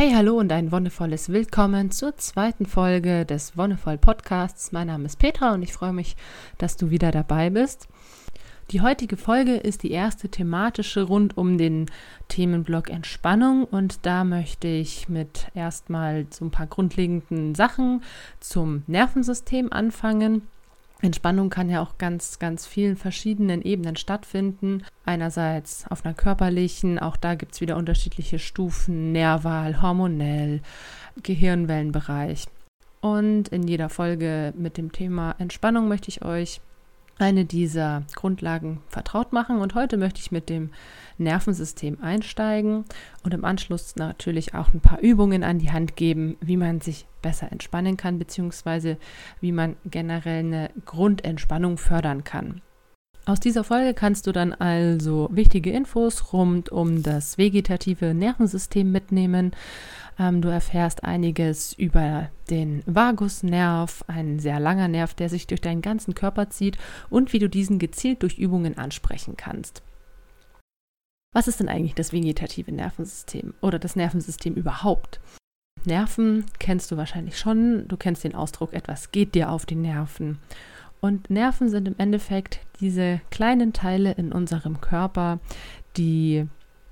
Hey, hallo und ein wundervolles Willkommen zur zweiten Folge des Wonnevoll Podcasts. Mein Name ist Petra und ich freue mich, dass du wieder dabei bist. Die heutige Folge ist die erste thematische rund um den Themenblock Entspannung und da möchte ich mit erstmal so ein paar grundlegenden Sachen zum Nervensystem anfangen. Entspannung kann ja auch ganz, ganz vielen verschiedenen Ebenen stattfinden. Einerseits auf einer körperlichen, auch da gibt es wieder unterschiedliche Stufen, nerval, hormonell, Gehirnwellenbereich. Und in jeder Folge mit dem Thema Entspannung möchte ich euch eine dieser Grundlagen vertraut machen. Und heute möchte ich mit dem Nervensystem einsteigen und im Anschluss natürlich auch ein paar Übungen an die Hand geben, wie man sich besser entspannen kann, beziehungsweise wie man generell eine Grundentspannung fördern kann. Aus dieser Folge kannst du dann also wichtige Infos rund um das vegetative Nervensystem mitnehmen. Ähm, du erfährst einiges über den Vagusnerv, ein sehr langer Nerv, der sich durch deinen ganzen Körper zieht und wie du diesen gezielt durch Übungen ansprechen kannst. Was ist denn eigentlich das vegetative Nervensystem oder das Nervensystem überhaupt? Nerven kennst du wahrscheinlich schon. Du kennst den Ausdruck, etwas geht dir auf die Nerven. Und Nerven sind im Endeffekt diese kleinen Teile in unserem Körper, die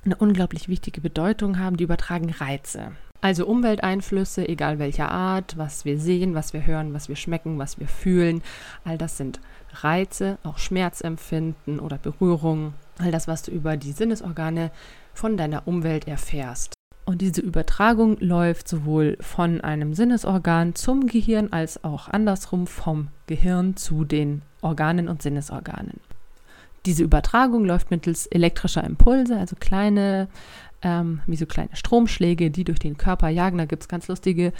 eine unglaublich wichtige Bedeutung haben, die übertragen Reize. Also Umwelteinflüsse, egal welcher Art, was wir sehen, was wir hören, was wir schmecken, was wir fühlen, all das sind Reize, auch Schmerzempfinden oder Berührung, all das, was du über die Sinnesorgane von deiner Umwelt erfährst. Und diese Übertragung läuft sowohl von einem Sinnesorgan zum Gehirn als auch andersrum vom Gehirn zu den Organen und Sinnesorganen. Diese Übertragung läuft mittels elektrischer Impulse, also kleine, ähm, wie so kleine Stromschläge, die durch den Körper jagen. Da gibt es ganz lustige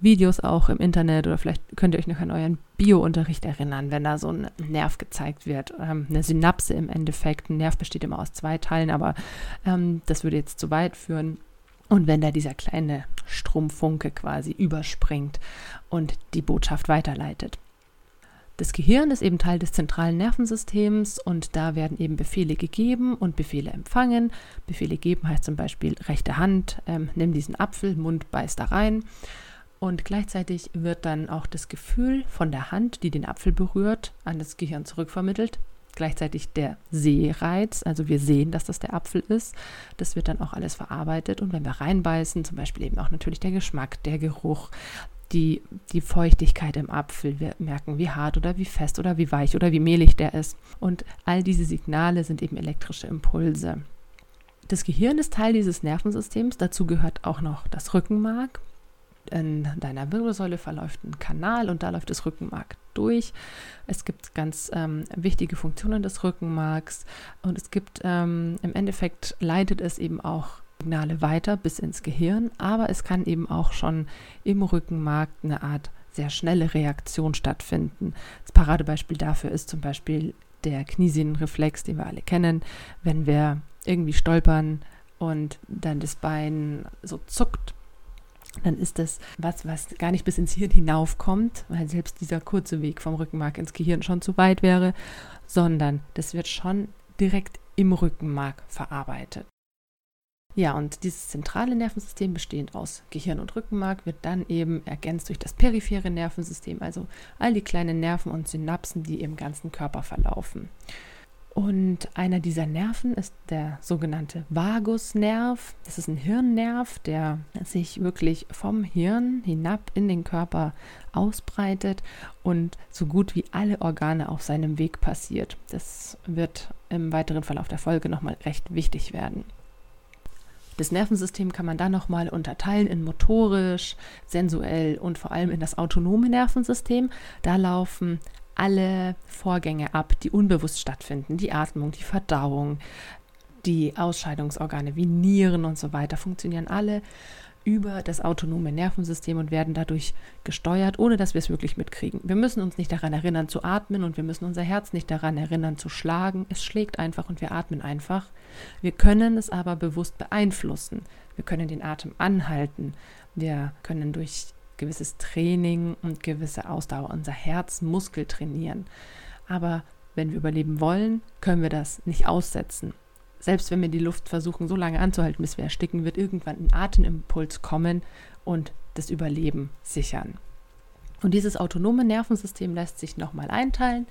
Videos auch im Internet oder vielleicht könnt ihr euch noch an euren Biounterricht erinnern, wenn da so ein Nerv gezeigt wird. Ähm, eine Synapse im Endeffekt. Ein Nerv besteht immer aus zwei Teilen, aber ähm, das würde jetzt zu weit führen. Und wenn da dieser kleine Stromfunke quasi überspringt und die Botschaft weiterleitet. Das Gehirn ist eben Teil des zentralen Nervensystems und da werden eben Befehle gegeben und Befehle empfangen. Befehle geben heißt zum Beispiel rechte Hand, ähm, nimm diesen Apfel, Mund beißt da rein. Und gleichzeitig wird dann auch das Gefühl von der Hand, die den Apfel berührt, an das Gehirn zurückvermittelt gleichzeitig der Sehreiz, also wir sehen, dass das der Apfel ist. Das wird dann auch alles verarbeitet und wenn wir reinbeißen, zum Beispiel eben auch natürlich der Geschmack, der Geruch, die, die Feuchtigkeit im Apfel, wir merken, wie hart oder wie fest oder wie weich oder wie mehlig der ist. Und all diese Signale sind eben elektrische Impulse. Das Gehirn ist Teil dieses Nervensystems, dazu gehört auch noch das Rückenmark in deiner Wirbelsäule verläuft ein Kanal und da läuft das Rückenmark durch. Es gibt ganz ähm, wichtige Funktionen des Rückenmarks und es gibt ähm, im Endeffekt leitet es eben auch Signale weiter bis ins Gehirn, aber es kann eben auch schon im Rückenmark eine Art sehr schnelle Reaktion stattfinden. Das Paradebeispiel dafür ist zum Beispiel der Kniesehnenreflex, den wir alle kennen, wenn wir irgendwie stolpern und dann das Bein so zuckt dann ist das was, was gar nicht bis ins Hirn hinaufkommt, weil selbst dieser kurze Weg vom Rückenmark ins Gehirn schon zu weit wäre, sondern das wird schon direkt im Rückenmark verarbeitet. Ja, und dieses zentrale Nervensystem, bestehend aus Gehirn und Rückenmark, wird dann eben ergänzt durch das periphere Nervensystem, also all die kleinen Nerven und Synapsen, die im ganzen Körper verlaufen. Und einer dieser Nerven ist der sogenannte Vagusnerv. Das ist ein Hirnnerv, der sich wirklich vom Hirn hinab in den Körper ausbreitet und so gut wie alle Organe auf seinem Weg passiert. Das wird im weiteren Verlauf der Folge nochmal recht wichtig werden. Das Nervensystem kann man dann nochmal unterteilen in motorisch, sensuell und vor allem in das autonome Nervensystem. Da laufen alle Vorgänge ab, die unbewusst stattfinden. Die Atmung, die Verdauung, die Ausscheidungsorgane wie Nieren und so weiter funktionieren alle über das autonome Nervensystem und werden dadurch gesteuert, ohne dass wir es wirklich mitkriegen. Wir müssen uns nicht daran erinnern zu atmen und wir müssen unser Herz nicht daran erinnern zu schlagen. Es schlägt einfach und wir atmen einfach. Wir können es aber bewusst beeinflussen. Wir können den Atem anhalten. Wir können durch gewisses Training und gewisse Ausdauer, unser Herzmuskel trainieren. Aber wenn wir überleben wollen, können wir das nicht aussetzen. Selbst wenn wir die Luft versuchen, so lange anzuhalten, bis wir ersticken, wird irgendwann ein Atemimpuls kommen und das Überleben sichern. Und dieses autonome Nervensystem lässt sich nochmal einteilen.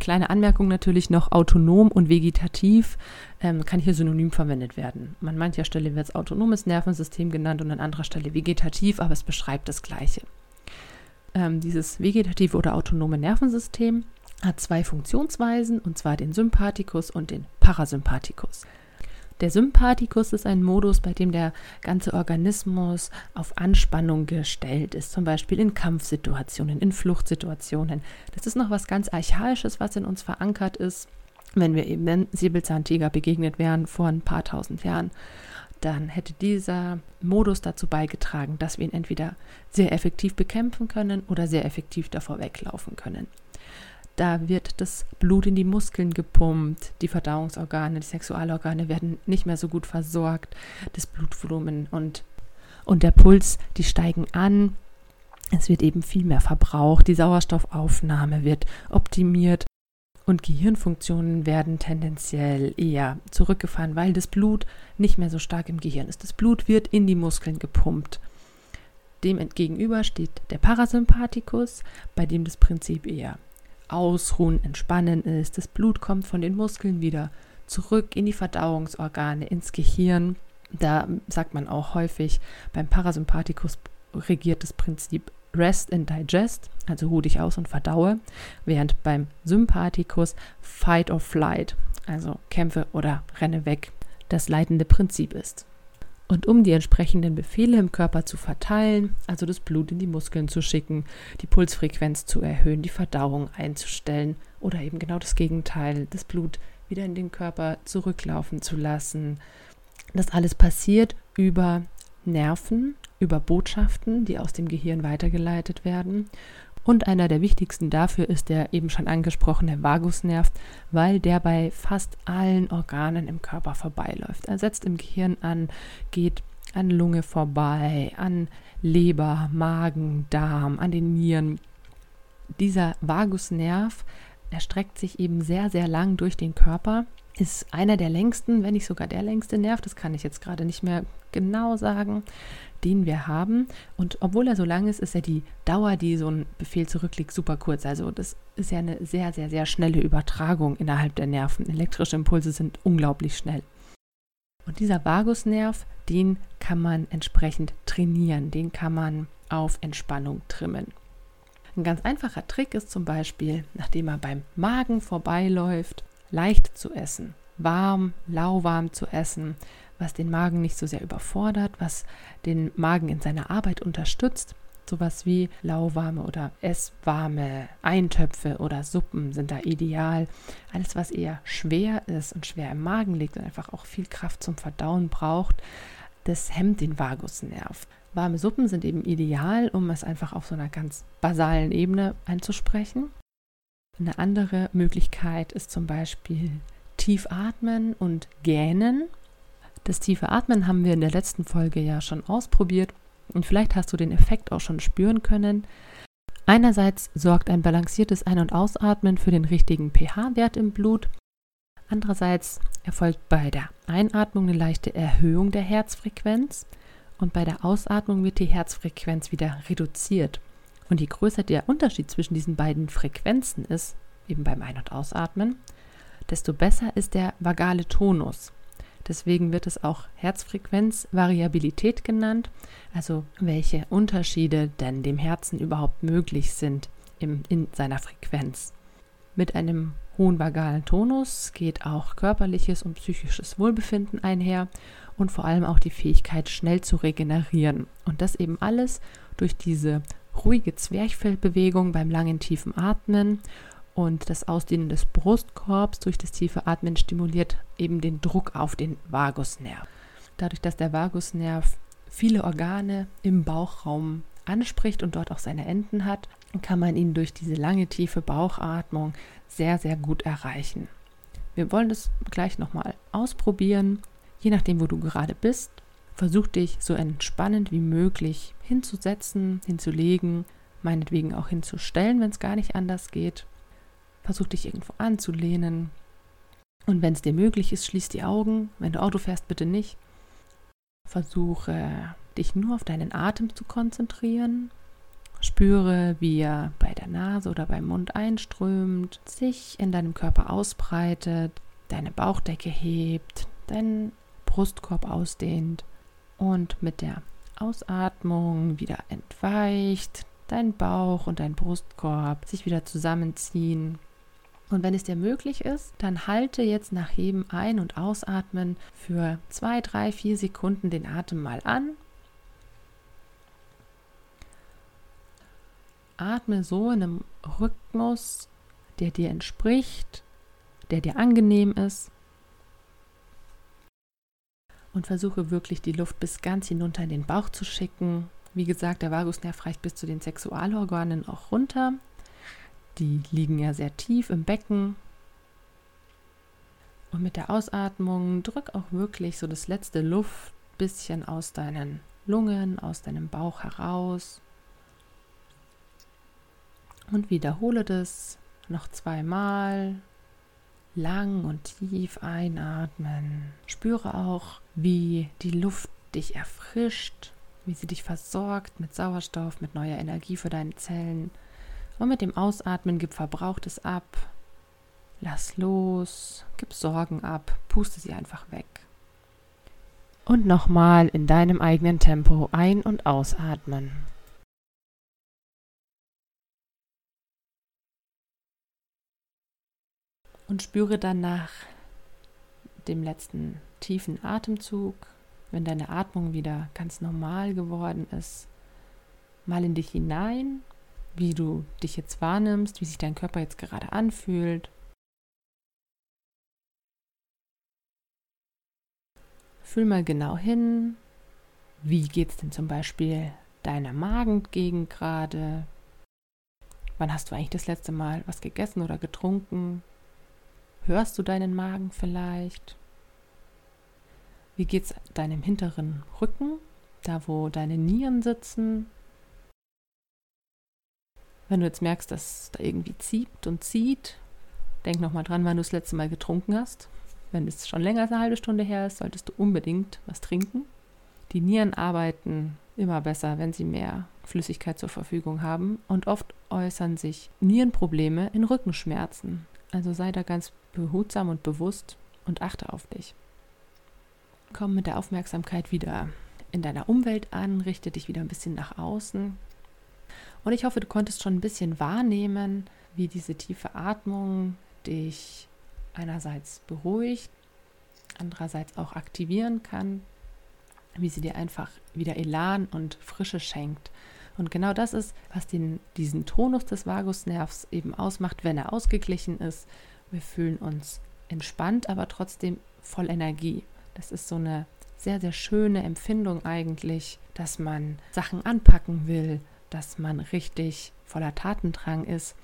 Kleine Anmerkung natürlich noch, autonom und vegetativ ähm, kann hier synonym verwendet werden. An mancher Stelle wird es autonomes Nervensystem genannt und an anderer Stelle vegetativ, aber es beschreibt das Gleiche. Ähm, dieses vegetative oder autonome Nervensystem hat zwei Funktionsweisen, und zwar den Sympathikus und den Parasympathikus. Der Sympathikus ist ein Modus, bei dem der ganze Organismus auf Anspannung gestellt ist, zum Beispiel in Kampfsituationen, in Fluchtsituationen. Das ist noch was ganz Archaisches, was in uns verankert ist. Wenn wir eben den Säbelzahntiger begegnet wären vor ein paar tausend Jahren, dann hätte dieser Modus dazu beigetragen, dass wir ihn entweder sehr effektiv bekämpfen können oder sehr effektiv davor weglaufen können. Da wird das Blut in die Muskeln gepumpt, die Verdauungsorgane, die Sexualorgane werden nicht mehr so gut versorgt, das Blutvolumen und, und der Puls, die steigen an. Es wird eben viel mehr verbraucht, die Sauerstoffaufnahme wird optimiert und Gehirnfunktionen werden tendenziell eher zurückgefahren, weil das Blut nicht mehr so stark im Gehirn ist. Das Blut wird in die Muskeln gepumpt. Dem entgegenüber steht der Parasympathikus, bei dem das Prinzip eher Ausruhen, Entspannen ist. Das Blut kommt von den Muskeln wieder zurück in die Verdauungsorgane, ins Gehirn. Da sagt man auch häufig, beim Parasympathikus regiert das Prinzip Rest and Digest, also ruh dich aus und verdaue, während beim Sympathikus Fight or Flight, also kämpfe oder renne weg, das leitende Prinzip ist. Und um die entsprechenden Befehle im Körper zu verteilen, also das Blut in die Muskeln zu schicken, die Pulsfrequenz zu erhöhen, die Verdauung einzustellen oder eben genau das Gegenteil, das Blut wieder in den Körper zurücklaufen zu lassen. Das alles passiert über Nerven, über Botschaften, die aus dem Gehirn weitergeleitet werden und einer der wichtigsten dafür ist der eben schon angesprochene Vagusnerv, weil der bei fast allen Organen im Körper vorbeiläuft. Er setzt im Gehirn an, geht an Lunge vorbei, an Leber, Magen, Darm, an den Nieren. Dieser Vagusnerv erstreckt sich eben sehr, sehr lang durch den Körper, ist einer der längsten, wenn nicht sogar der längste Nerv, das kann ich jetzt gerade nicht mehr genau sagen, den wir haben. Und obwohl er so lang ist, ist ja die Dauer, die so ein Befehl zurückliegt, super kurz. Also das ist ja eine sehr, sehr, sehr schnelle Übertragung innerhalb der Nerven. Elektrische Impulse sind unglaublich schnell. Und dieser Vagusnerv, den kann man entsprechend trainieren, den kann man auf Entspannung trimmen. Ein ganz einfacher Trick ist zum Beispiel, nachdem er beim Magen vorbeiläuft, leicht zu essen, warm, lauwarm zu essen, was den Magen nicht so sehr überfordert, was den Magen in seiner Arbeit unterstützt. Sowas wie lauwarme oder esswarme Eintöpfe oder Suppen sind da ideal. Alles, was eher schwer ist und schwer im Magen liegt und einfach auch viel Kraft zum Verdauen braucht, das hemmt den Vagusnerv. Warme Suppen sind eben ideal, um es einfach auf so einer ganz basalen Ebene einzusprechen. Eine andere Möglichkeit ist zum Beispiel tief atmen und gähnen. Das tiefe Atmen haben wir in der letzten Folge ja schon ausprobiert und vielleicht hast du den Effekt auch schon spüren können. Einerseits sorgt ein balanciertes Ein- und Ausatmen für den richtigen pH-Wert im Blut. Andererseits erfolgt bei der Einatmung eine leichte Erhöhung der Herzfrequenz und bei der Ausatmung wird die Herzfrequenz wieder reduziert. Und je größer der Unterschied zwischen diesen beiden Frequenzen ist, eben beim Ein- und Ausatmen, desto besser ist der vagale Tonus. Deswegen wird es auch Herzfrequenzvariabilität genannt, also welche Unterschiede denn dem Herzen überhaupt möglich sind im, in seiner Frequenz. Mit einem hohen vagalen Tonus geht auch körperliches und psychisches Wohlbefinden einher und vor allem auch die Fähigkeit, schnell zu regenerieren. Und das eben alles durch diese ruhige Zwerchfellbewegung beim langen tiefen Atmen und das Ausdehnen des Brustkorbs durch das tiefe Atmen stimuliert eben den Druck auf den Vagusnerv. Dadurch, dass der Vagusnerv viele Organe im Bauchraum anspricht und dort auch seine Enden hat, kann man ihn durch diese lange tiefe Bauchatmung sehr, sehr gut erreichen. Wir wollen das gleich nochmal ausprobieren. Je nachdem, wo du gerade bist, versuch dich so entspannend wie möglich hinzusetzen, hinzulegen, meinetwegen auch hinzustellen, wenn es gar nicht anders geht Versuch dich irgendwo anzulehnen. Und wenn es dir möglich ist, schließ die Augen. Wenn du Auto fährst, bitte nicht. Versuche dich nur auf deinen Atem zu konzentrieren. Spüre, wie er bei der Nase oder beim Mund einströmt, sich in deinem Körper ausbreitet, deine Bauchdecke hebt, deinen Brustkorb ausdehnt und mit der Ausatmung wieder entweicht, dein Bauch und dein Brustkorb sich wieder zusammenziehen. Und wenn es dir möglich ist, dann halte jetzt nach jedem Ein- und Ausatmen für zwei, drei, vier Sekunden den Atem mal an. Atme so in einem Rhythmus, der dir entspricht, der dir angenehm ist. Und versuche wirklich die Luft bis ganz hinunter in den Bauch zu schicken. Wie gesagt, der Vagusnerv reicht bis zu den Sexualorganen auch runter. Die liegen ja sehr tief im Becken. Und mit der Ausatmung drück auch wirklich so das letzte Luftbisschen aus deinen Lungen, aus deinem Bauch heraus. Und wiederhole das noch zweimal. Lang und tief einatmen. Spüre auch, wie die Luft dich erfrischt, wie sie dich versorgt mit Sauerstoff, mit neuer Energie für deine Zellen. Und mit dem Ausatmen gib Verbrauchtes ab. Lass los, gib Sorgen ab, puste sie einfach weg. Und nochmal in deinem eigenen Tempo ein- und ausatmen. Und spüre dann nach dem letzten tiefen Atemzug, wenn deine Atmung wieder ganz normal geworden ist, mal in dich hinein wie du dich jetzt wahrnimmst, wie sich dein Körper jetzt gerade anfühlt. Fühl mal genau hin, wie geht es denn zum Beispiel deiner Magengegend gerade? Wann hast du eigentlich das letzte Mal was gegessen oder getrunken? Hörst du deinen Magen vielleicht? Wie geht es deinem hinteren Rücken, da wo deine Nieren sitzen? Wenn du jetzt merkst, dass da irgendwie zieht und zieht, denk nochmal dran, wann du das letzte Mal getrunken hast. Wenn es schon länger als eine halbe Stunde her ist, solltest du unbedingt was trinken. Die Nieren arbeiten immer besser, wenn sie mehr Flüssigkeit zur Verfügung haben und oft äußern sich Nierenprobleme in Rückenschmerzen. Also sei da ganz behutsam und bewusst und achte auf dich. Komm mit der Aufmerksamkeit wieder in deiner Umwelt an, richte dich wieder ein bisschen nach außen und ich hoffe, du konntest schon ein bisschen wahrnehmen, wie diese tiefe Atmung dich einerseits beruhigt, andererseits auch aktivieren kann, wie sie dir einfach wieder Elan und Frische schenkt. Und genau das ist, was den, diesen Tonus des Vagusnervs eben ausmacht, wenn er ausgeglichen ist. Wir fühlen uns entspannt, aber trotzdem voll Energie. Das ist so eine sehr, sehr schöne Empfindung eigentlich, dass man Sachen anpacken will, dass man richtig voller Tatendrang ist,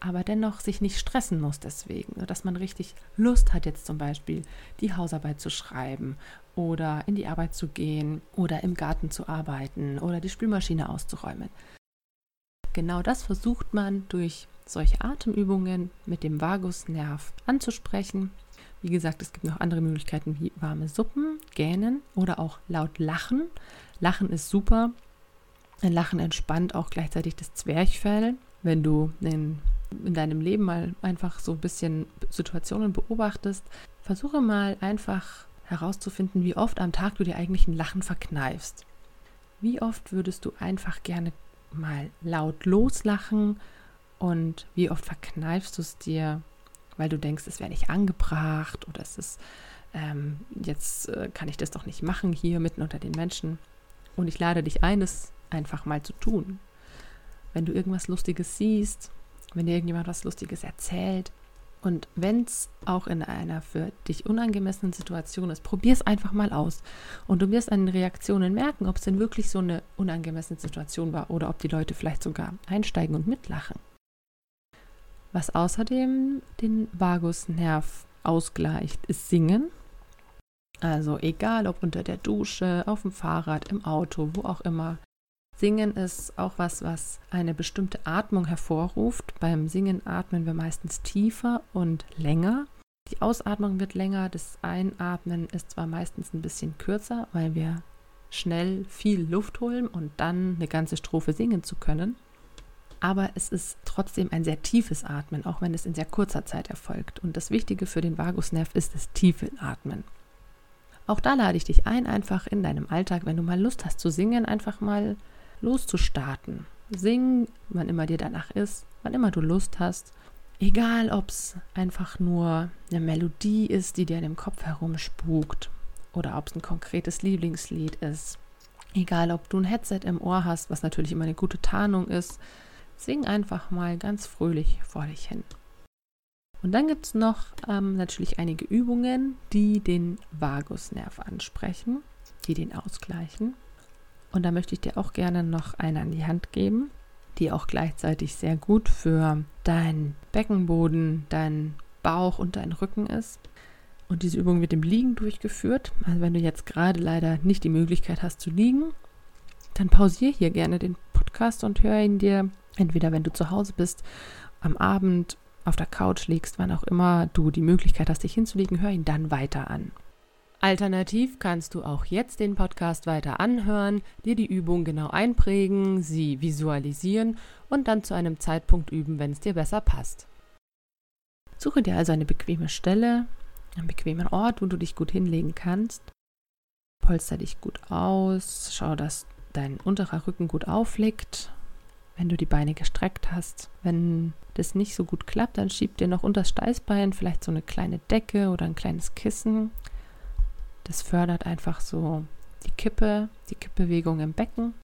aber dennoch sich nicht stressen muss deswegen, dass man richtig Lust hat jetzt zum Beispiel die Hausarbeit zu schreiben oder in die Arbeit zu gehen oder im Garten zu arbeiten oder die Spülmaschine auszuräumen. Genau das versucht man durch solche Atemübungen mit dem Vagusnerv anzusprechen. Wie gesagt, es gibt noch andere Möglichkeiten wie warme Suppen, Gähnen oder auch laut Lachen. Lachen ist super, ein Lachen entspannt auch gleichzeitig das Zwerchfell. Wenn du in, in deinem Leben mal einfach so ein bisschen Situationen beobachtest, versuche mal einfach herauszufinden, wie oft am Tag du dir eigentlich ein Lachen verkneifst. Wie oft würdest du einfach gerne mal laut loslachen und wie oft verkneifst du es dir, weil du denkst, es wäre nicht angebracht oder es ist, ähm, jetzt äh, kann ich das doch nicht machen hier mitten unter den Menschen. Und ich lade dich ein, das einfach mal zu tun. Wenn du irgendwas Lustiges siehst, wenn dir irgendjemand was Lustiges erzählt und wenn es auch in einer für dich unangemessenen Situation ist, probier es einfach mal aus. Und du wirst an den Reaktionen merken, ob es denn wirklich so eine unangemessene Situation war oder ob die Leute vielleicht sogar einsteigen und mitlachen. Was außerdem den Vagusnerv ausgleicht, ist Singen. Also egal ob unter der Dusche, auf dem Fahrrad, im Auto, wo auch immer. Singen ist auch was, was eine bestimmte Atmung hervorruft. Beim Singen atmen wir meistens tiefer und länger. Die Ausatmung wird länger, das Einatmen ist zwar meistens ein bisschen kürzer, weil wir schnell viel Luft holen und dann eine ganze Strophe singen zu können. Aber es ist trotzdem ein sehr tiefes Atmen, auch wenn es in sehr kurzer Zeit erfolgt. Und das Wichtige für den Vagusnerv ist das tiefe Atmen. Auch da lade ich dich ein, einfach in deinem Alltag, wenn du mal Lust hast zu singen, einfach mal loszustarten. Sing, wann immer dir danach ist, wann immer du Lust hast. Egal, ob es einfach nur eine Melodie ist, die dir in dem Kopf herumspukt oder ob es ein konkretes Lieblingslied ist. Egal, ob du ein Headset im Ohr hast, was natürlich immer eine gute Tarnung ist, sing einfach mal ganz fröhlich vor dich hin. Und dann gibt es noch ähm, natürlich einige Übungen, die den Vagusnerv ansprechen, die den ausgleichen. Und da möchte ich dir auch gerne noch eine an die Hand geben, die auch gleichzeitig sehr gut für deinen Beckenboden, deinen Bauch und deinen Rücken ist. Und diese Übung wird im Liegen durchgeführt. Also wenn du jetzt gerade leider nicht die Möglichkeit hast zu liegen, dann pausiere hier gerne den Podcast und hör ihn dir entweder wenn du zu Hause bist, am Abend auf der Couch liegst, wann auch immer du die Möglichkeit hast, dich hinzulegen, hör ihn dann weiter an. Alternativ kannst du auch jetzt den Podcast weiter anhören, dir die Übung genau einprägen, sie visualisieren und dann zu einem Zeitpunkt üben, wenn es dir besser passt. Suche dir also eine bequeme Stelle, einen bequemen Ort, wo du dich gut hinlegen kannst. Polster dich gut aus, schau, dass dein unterer Rücken gut aufliegt. Wenn du die Beine gestreckt hast, wenn das nicht so gut klappt, dann schieb dir noch unter das Steißbein vielleicht so eine kleine Decke oder ein kleines Kissen. Das fördert einfach so die Kippe, die Kippbewegung im Becken.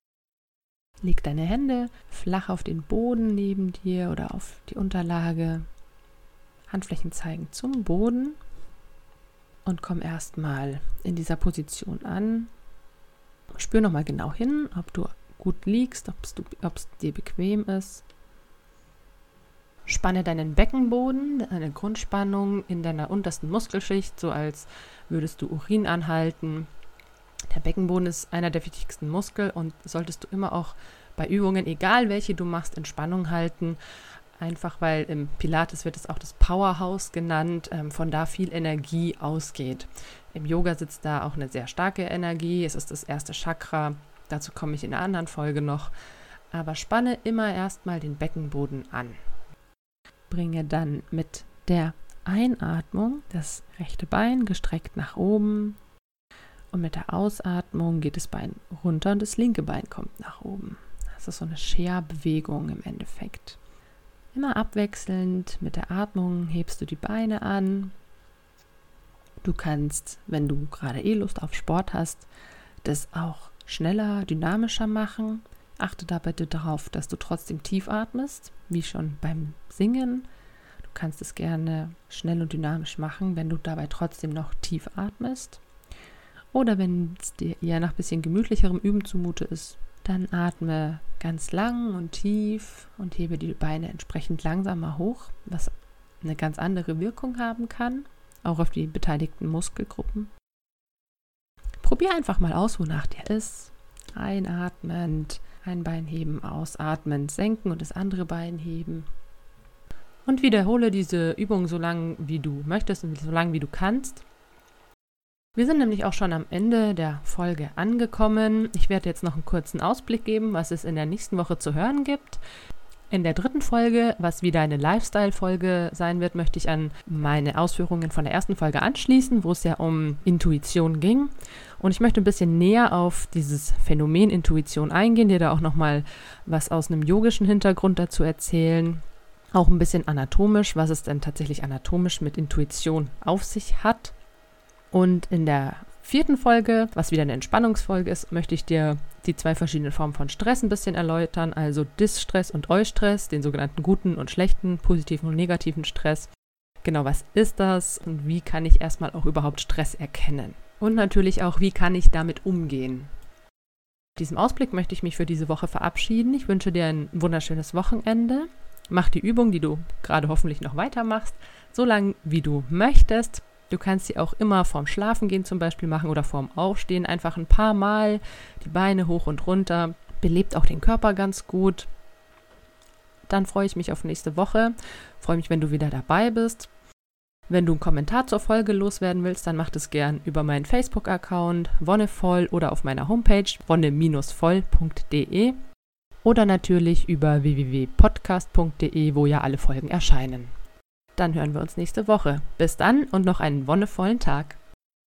Leg deine Hände flach auf den Boden neben dir oder auf die Unterlage. Handflächen zeigen zum Boden und komm erstmal in dieser Position an. Spür nochmal genau hin, ob du gut liegst, ob es dir bequem ist. Spanne deinen Beckenboden, eine Grundspannung in deiner untersten Muskelschicht, so als würdest du Urin anhalten. Der Beckenboden ist einer der wichtigsten Muskel und solltest du immer auch bei Übungen, egal welche du machst, in Spannung halten. Einfach weil im Pilates wird es auch das Powerhouse genannt, ähm, von da viel Energie ausgeht. Im Yoga sitzt da auch eine sehr starke Energie. Es ist das erste Chakra. Dazu komme ich in einer anderen Folge noch. Aber spanne immer erstmal den Beckenboden an. Bringe dann mit der Einatmung das rechte Bein gestreckt nach oben. Und mit der Ausatmung geht das Bein runter und das linke Bein kommt nach oben. Das ist so eine Scherbewegung im Endeffekt. Immer abwechselnd mit der Atmung hebst du die Beine an. Du kannst, wenn du gerade eh Lust auf Sport hast, das auch schneller, dynamischer machen. Achte dabei darauf, dass du trotzdem tief atmest, wie schon beim Singen. Du kannst es gerne schnell und dynamisch machen, wenn du dabei trotzdem noch tief atmest. Oder wenn es dir eher nach ein bisschen gemütlicherem Üben zumute ist, dann atme ganz lang und tief und hebe die Beine entsprechend langsamer hoch, was eine ganz andere Wirkung haben kann, auch auf die beteiligten Muskelgruppen. Probier einfach mal aus, wonach dir ist. Einatmend, ein Bein heben, ausatmend, senken und das andere Bein heben. Und wiederhole diese Übung so lange, wie du möchtest und so lange, wie du kannst. Wir sind nämlich auch schon am Ende der Folge angekommen. Ich werde jetzt noch einen kurzen Ausblick geben, was es in der nächsten Woche zu hören gibt. In der dritten Folge, was wieder eine Lifestyle-Folge sein wird, möchte ich an meine Ausführungen von der ersten Folge anschließen, wo es ja um Intuition ging. Und ich möchte ein bisschen näher auf dieses Phänomen Intuition eingehen, dir da auch nochmal was aus einem yogischen Hintergrund dazu erzählen. Auch ein bisschen anatomisch, was es denn tatsächlich anatomisch mit Intuition auf sich hat. Und in der vierten Folge, was wieder eine Entspannungsfolge ist, möchte ich dir die zwei verschiedenen Formen von Stress ein bisschen erläutern, also Dis-Stress und Eustress, den sogenannten guten und schlechten, positiven und negativen Stress. Genau, was ist das und wie kann ich erstmal auch überhaupt Stress erkennen? Und natürlich auch, wie kann ich damit umgehen? Mit diesem Ausblick möchte ich mich für diese Woche verabschieden. Ich wünsche dir ein wunderschönes Wochenende. Mach die Übung, die du gerade hoffentlich noch weitermachst, so lange wie du möchtest. Du kannst sie auch immer vorm Schlafengehen zum Beispiel machen oder vorm Aufstehen. Einfach ein paar Mal die Beine hoch und runter. Belebt auch den Körper ganz gut. Dann freue ich mich auf nächste Woche. Freue mich, wenn du wieder dabei bist. Wenn du einen Kommentar zur Folge loswerden willst, dann mach das gern über meinen Facebook-Account wonnevoll oder auf meiner Homepage wonne-voll.de oder natürlich über www.podcast.de, wo ja alle Folgen erscheinen. Dann hören wir uns nächste Woche. Bis dann und noch einen wonnevollen Tag.